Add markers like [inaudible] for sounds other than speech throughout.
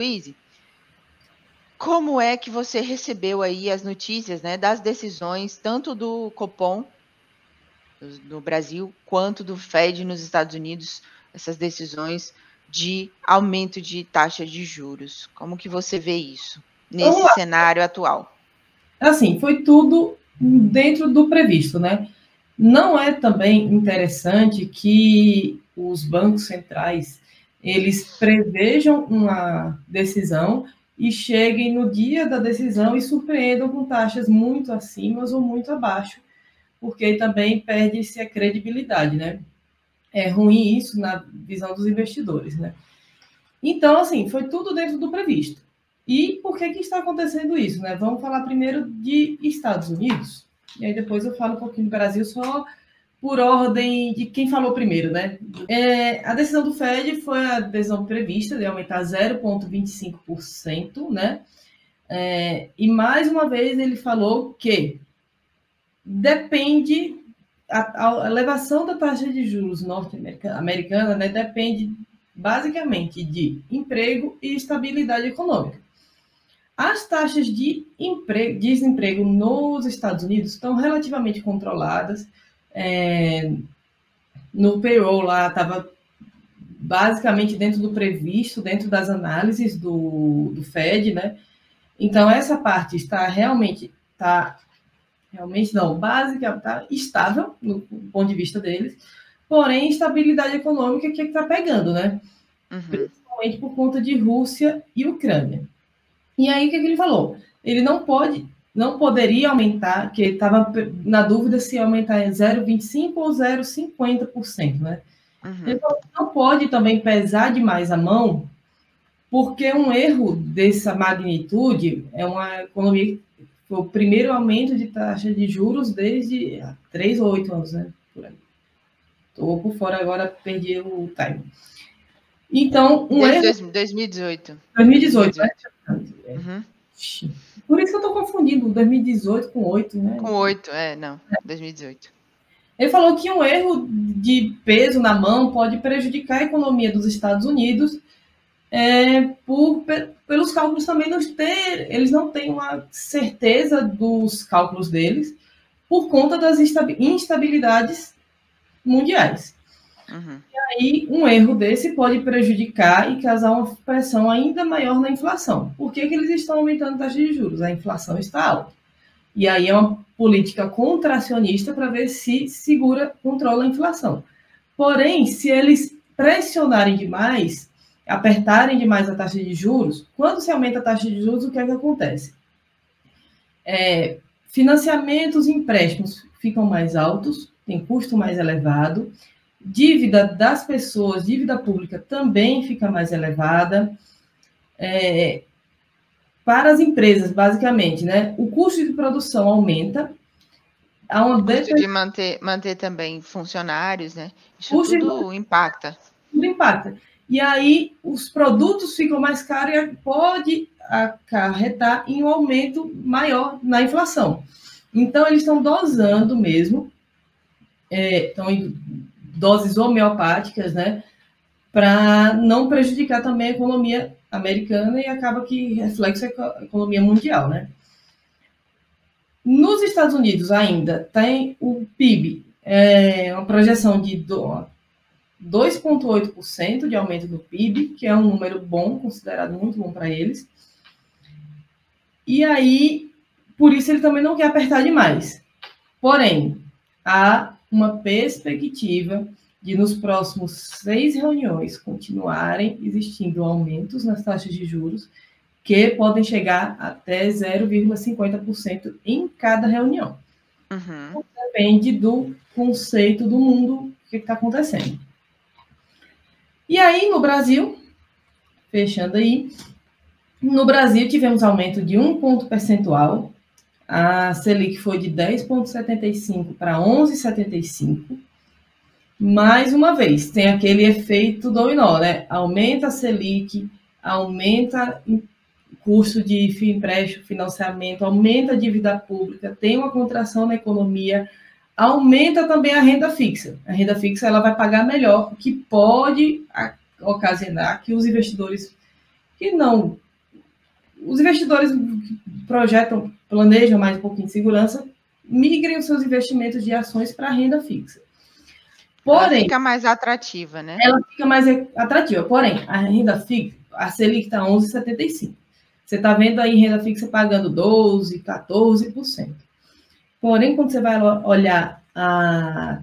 Luiz, como é que você recebeu aí as notícias né, das decisões, tanto do Copom no Brasil, quanto do Fed nos Estados Unidos, essas decisões de aumento de taxa de juros? Como que você vê isso nesse cenário atual? Assim, foi tudo dentro do previsto, né? Não é também interessante que os bancos centrais eles prevejam uma decisão e cheguem no dia da decisão e surpreendam com taxas muito acima ou muito abaixo, porque também perde-se a credibilidade, né? É ruim isso na visão dos investidores, né? Então, assim, foi tudo dentro do previsto. E por que que está acontecendo isso, né? Vamos falar primeiro de Estados Unidos, e aí depois eu falo um pouquinho do Brasil, só por ordem de quem falou primeiro, né? É, a decisão do Fed foi a decisão prevista de aumentar 0,25%, né? É, e mais uma vez ele falou que depende a, a elevação da taxa de juros norte-americana, né, depende basicamente de emprego e estabilidade econômica. As taxas de emprego, desemprego nos Estados Unidos estão relativamente controladas é, no payroll lá estava basicamente dentro do previsto, dentro das análises do, do Fed, né? Então essa parte está realmente está realmente não básica, está estável no, ponto de vista deles, porém estabilidade econômica que é está pegando, né? Uhum. Principalmente por conta de Rússia e Ucrânia. E aí o que, é que ele falou? Ele não pode não poderia aumentar, que estava na dúvida se aumentar em 0,25% ou 0,50%, né? Uhum. Então, não pode também pesar demais a mão, porque um erro dessa magnitude é uma economia foi o primeiro aumento de taxa de juros desde três ou oito anos, né? Por aí. Estou por fora agora, perdi o time. Então, um desde erro... 2018. 2018, 2018. né? Uhum. Por isso que eu estou confundindo 2018 com 8, né? Com 8, é, não, 2018. Ele falou que um erro de peso na mão pode prejudicar a economia dos Estados Unidos é, por, pelos cálculos também não ter, eles não têm uma certeza dos cálculos deles por conta das instabilidades mundiais. Uhum. E aí, um erro desse pode prejudicar e causar uma pressão ainda maior na inflação. Por que, que eles estão aumentando a taxa de juros? A inflação está alta. E aí é uma política contracionista para ver se segura, controla a inflação. Porém, se eles pressionarem demais, apertarem demais a taxa de juros, quando se aumenta a taxa de juros, o que é que acontece? É, financiamentos e empréstimos ficam mais altos, tem custo mais elevado, Dívida das pessoas, dívida pública também fica mais elevada. É, para as empresas, basicamente, né? O custo de produção aumenta. Há o custo de manter, manter também funcionários, né? Isso custo tudo de... impacta. Tudo impacta. E aí os produtos ficam mais caros e pode acarretar em um aumento maior na inflação. Então, eles estão dosando mesmo, é, estão doses homeopáticas, né? Para não prejudicar também a economia americana e acaba que reflexo a economia mundial, né? Nos Estados Unidos ainda tem o PIB, é uma projeção de 2,8% de aumento do PIB, que é um número bom, considerado muito bom para eles. E aí, por isso ele também não quer apertar demais. Porém, há uma perspectiva de nos próximos seis reuniões continuarem existindo aumentos nas taxas de juros que podem chegar até 0,50% em cada reunião. Uhum. Depende do conceito do mundo que está acontecendo. E aí, no Brasil, fechando aí, no Brasil tivemos aumento de um ponto percentual a Selic foi de 10,75 para 11,75. Mais uma vez, tem aquele efeito dominó, né? Aumenta a Selic, aumenta o custo de empréstimo, financiamento, aumenta a dívida pública, tem uma contração na economia, aumenta também a renda fixa. A renda fixa ela vai pagar melhor, o que pode ocasionar que os investidores que não. Os investidores projetam, planejam mais um pouquinho de segurança, migrem os seus investimentos de ações para renda fixa. Porém, ela fica mais atrativa, né? Ela fica mais atrativa. Porém, a renda fixa, a Selic está 11,75. Você está vendo aí renda fixa pagando 12%, 14%. Porém, quando você vai olhar a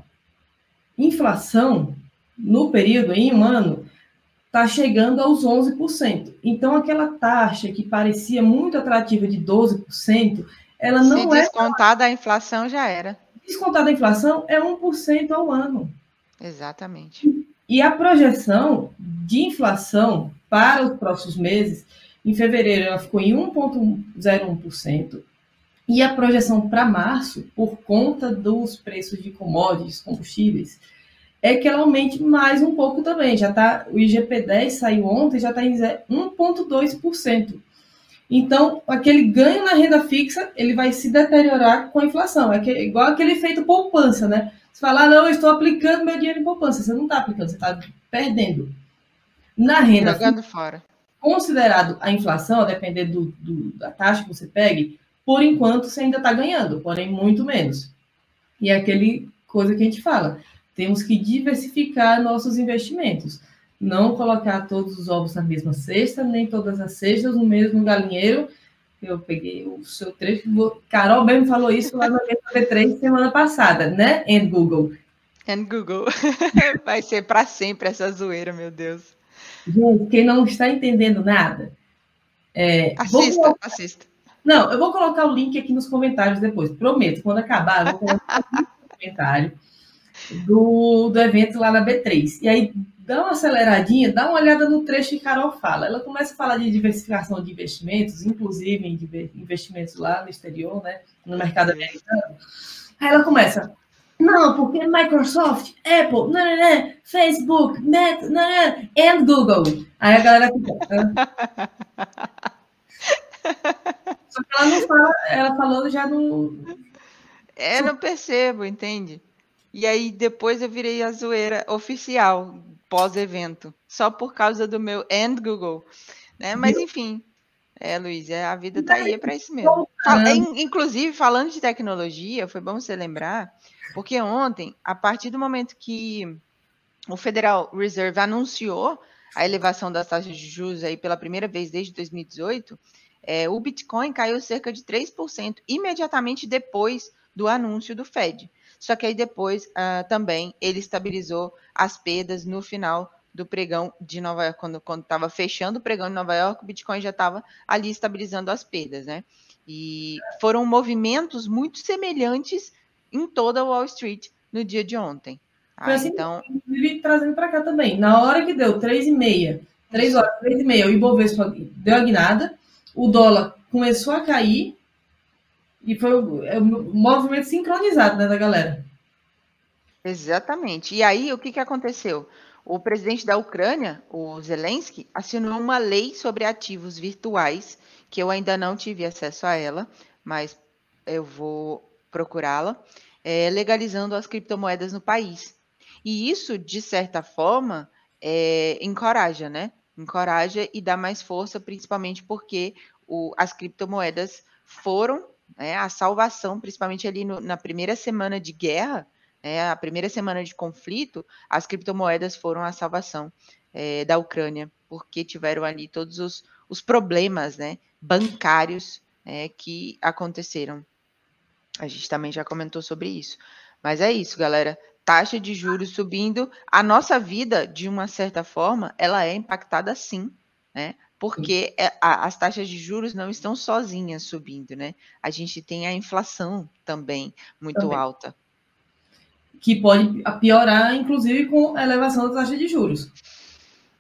inflação no período, em um ano, está chegando aos 11%. Então, aquela taxa que parecia muito atrativa de 12%, ela não Se é. Descontada a inflação já era. Descontada a inflação é 1% ao ano. Exatamente. E a projeção de inflação para os próximos meses, em fevereiro ela ficou em 1,01%, e a projeção para março, por conta dos preços de commodities, combustíveis, é que ela aumente mais um pouco também. Já tá, o IGP-10 saiu ontem, já está em 1,2%. Então, aquele ganho na renda fixa, ele vai se deteriorar com a inflação. É, que, igual aquele efeito poupança, né? Você fala, ah, não, eu estou aplicando meu dinheiro em poupança. Você não está aplicando, você está perdendo. Na renda Jogando fixa, fora. considerado a inflação, a depender do, do, da taxa que você pegue, por enquanto você ainda está ganhando, porém muito menos. E é aquele coisa que a gente fala. Temos que diversificar nossos investimentos. Não colocar todos os ovos na mesma cesta, nem todas as cestas no mesmo galinheiro. Eu peguei o seu trecho. Carol mesmo falou isso lá no V3 semana passada, né? And Google. And Google. [laughs] Vai ser para sempre essa zoeira, meu Deus. Gente, quem não está entendendo nada. É, assista, assista. Não, eu vou colocar o link aqui nos comentários depois. Prometo, quando acabar, eu vou colocar no comentário do, do evento lá na B3. E aí, dá uma aceleradinha, dá uma olhada no trecho que Carol fala. Ela começa a falar de diversificação de investimentos, inclusive investimentos lá no exterior, né, no mercado americano. Aí ela começa, não, porque Microsoft, Apple, não, não, não, Facebook, Net, não, não, and Google. Aí a galera fica. Só que ela não fala, ela falou já no. É, não percebo, entende? E aí depois eu virei a zoeira oficial pós-evento, só por causa do meu and Google, né? Mas enfim, é, Luiz, é, a vida tá aí é para isso mesmo. Inclusive, falando de tecnologia, foi bom você lembrar, porque ontem, a partir do momento que o Federal Reserve anunciou a elevação das taxas de juros aí pela primeira vez desde 2018, é, o Bitcoin caiu cerca de 3% imediatamente depois do anúncio do Fed. Só que aí depois uh, também ele estabilizou as perdas no final do pregão de Nova York, quando estava fechando o pregão de Nova York, o Bitcoin já estava ali estabilizando as perdas, né? E foram movimentos muito semelhantes em toda Wall Street no dia de ontem. Tá? Assim, então, trazendo para cá também. Na hora que deu 3,5, 3 horas, 3,5, o Ibovespa deu a guinada, o dólar começou a cair, e foi é um movimento sincronizado né, da galera. Exatamente. E aí, o que, que aconteceu? O presidente da Ucrânia, o Zelensky, assinou uma lei sobre ativos virtuais, que eu ainda não tive acesso a ela, mas eu vou procurá-la, é, legalizando as criptomoedas no país. E isso, de certa forma, é, encoraja, né? Encoraja e dá mais força, principalmente porque o, as criptomoedas foram né, a salvação, principalmente ali no, na primeira semana de guerra, né, a primeira semana de conflito, as criptomoedas foram a salvação é, da Ucrânia, porque tiveram ali todos os, os problemas né, bancários é, que aconteceram. A gente também já comentou sobre isso. Mas é isso, galera. Taxa de juros subindo, a nossa vida, de uma certa forma, ela é impactada sim, né? Porque é, as taxas de juros não estão sozinhas subindo, né? A gente tem a inflação também muito também. alta. Que pode piorar, inclusive, com a elevação da taxa de juros.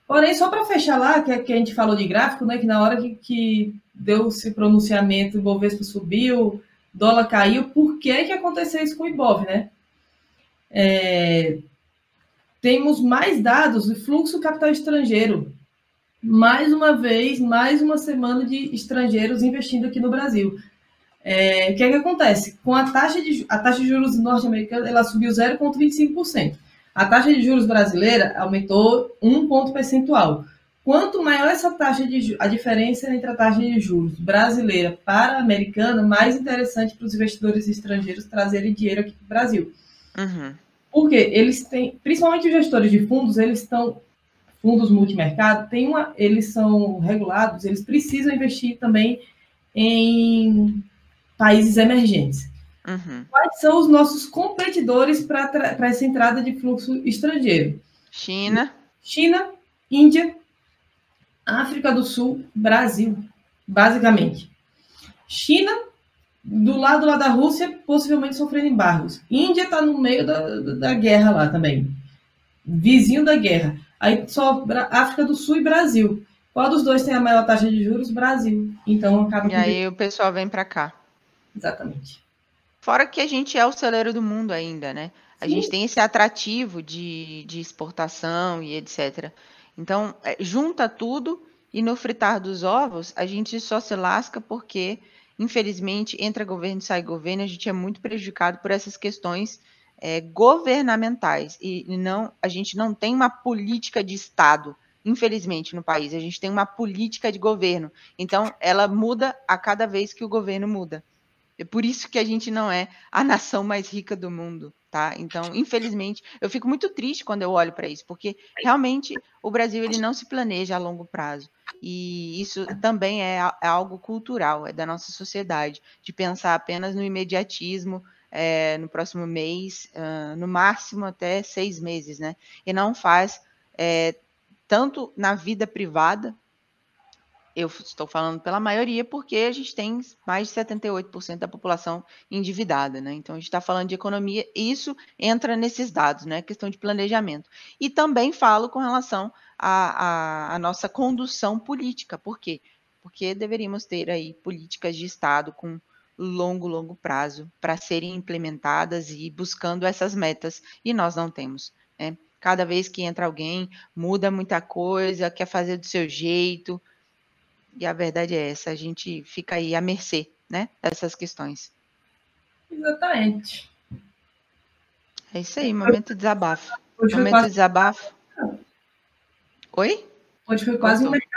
Porém, só para fechar lá, que, que, a gente falou de gráfico, né? Que na hora que, que deu esse pronunciamento, o Bovespa subiu, dólar caiu, por que, que aconteceu isso com o Ibov, né? É, temos mais dados de fluxo capital estrangeiro mais uma vez, mais uma semana de estrangeiros investindo aqui no Brasil. É, o que é que acontece? Com a taxa de, a taxa de juros norte-americana, ela subiu 0,25%. A taxa de juros brasileira aumentou um ponto percentual. quanto maior essa taxa de a diferença entre a taxa de juros brasileira para a americana, mais interessante para os investidores estrangeiros trazerem dinheiro aqui para o Brasil. Uhum. Porque eles têm, principalmente os gestores de fundos, eles estão fundos multimercado, tem uma, eles são regulados, eles precisam investir também em países emergentes. Uhum. Quais são os nossos competidores para essa entrada de fluxo estrangeiro? China. China, Índia, África do Sul, Brasil, basicamente. China, do lado lá da Rússia, possivelmente sofrendo embargos. Índia está no meio da, da guerra lá também. Vizinho da guerra. Aí sobra África do Sul e Brasil. Qual dos dois tem a maior taxa de juros? Brasil. Então acaba. E aí o pessoal vem para cá. Exatamente. Fora que a gente é o celeiro do mundo ainda, né? A Sim. gente tem esse atrativo de, de exportação e etc. Então, é, junta tudo e no fritar dos ovos, a gente só se lasca porque, infelizmente, entra governo e sai governo, a gente é muito prejudicado por essas questões é, governamentais. E não, a gente não tem uma política de Estado, infelizmente, no país. A gente tem uma política de governo. Então, ela muda a cada vez que o governo muda. É por isso que a gente não é a nação mais rica do mundo, tá? Então, infelizmente, eu fico muito triste quando eu olho para isso, porque realmente o Brasil ele não se planeja a longo prazo. E isso também é, é algo cultural, é da nossa sociedade, de pensar apenas no imediatismo, é, no próximo mês, uh, no máximo até seis meses, né? E não faz é, tanto na vida privada, eu estou falando pela maioria, porque a gente tem mais de 78% da população endividada, né? Então a gente está falando de economia, e isso entra nesses dados, né? Questão de planejamento. E também falo com relação à, nossa condução política. Por quê? Porque deveríamos ter aí políticas de Estado com longo, longo prazo para serem implementadas e buscando essas metas, e nós não temos. Né? Cada vez que entra alguém, muda muita coisa, quer fazer do seu jeito, e a verdade é essa, a gente fica aí à mercê, né, dessas questões. Exatamente. É isso aí, momento de desabafo. Hoje momento quase... de desabafo. Oi? Hoje foi quase um mercadão, hein?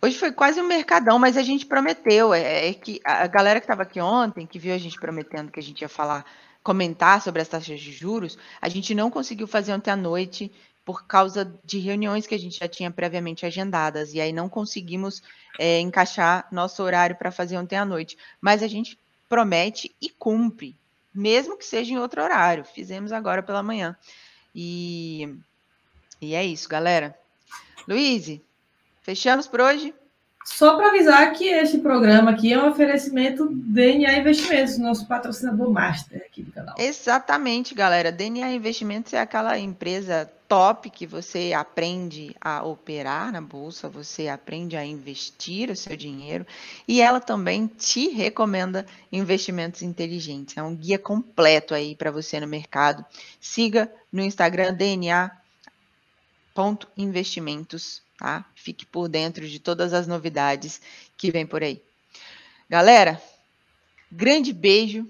Hoje foi quase um mercadão, mas a gente prometeu. É, é que a galera que estava aqui ontem, que viu a gente prometendo que a gente ia falar, comentar sobre as taxas de juros, a gente não conseguiu fazer ontem à noite por causa de reuniões que a gente já tinha previamente agendadas, e aí não conseguimos é, encaixar nosso horário para fazer ontem à noite. Mas a gente promete e cumpre, mesmo que seja em outro horário. Fizemos agora pela manhã. E, e é isso, galera. Luiz, fechamos por hoje? Só para avisar que este programa aqui é um oferecimento DNA Investimentos, nosso patrocinador master aqui do canal. Exatamente, galera. DNA Investimentos é aquela empresa top que você aprende a operar na bolsa, você aprende a investir o seu dinheiro e ela também te recomenda investimentos inteligentes. É um guia completo aí para você no mercado. Siga no Instagram dna.investimentos, tá? Fique por dentro de todas as novidades que vem por aí. Galera, grande beijo.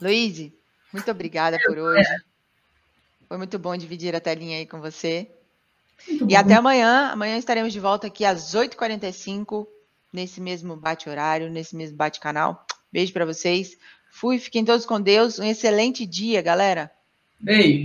Luiz, muito obrigada por hoje. Foi muito bom dividir a telinha aí com você. Muito e bom. até amanhã. Amanhã estaremos de volta aqui às 8h45, nesse mesmo bate-horário, nesse mesmo bate-canal. Beijo para vocês. Fui, fiquem todos com Deus. Um excelente dia, galera. Beijo.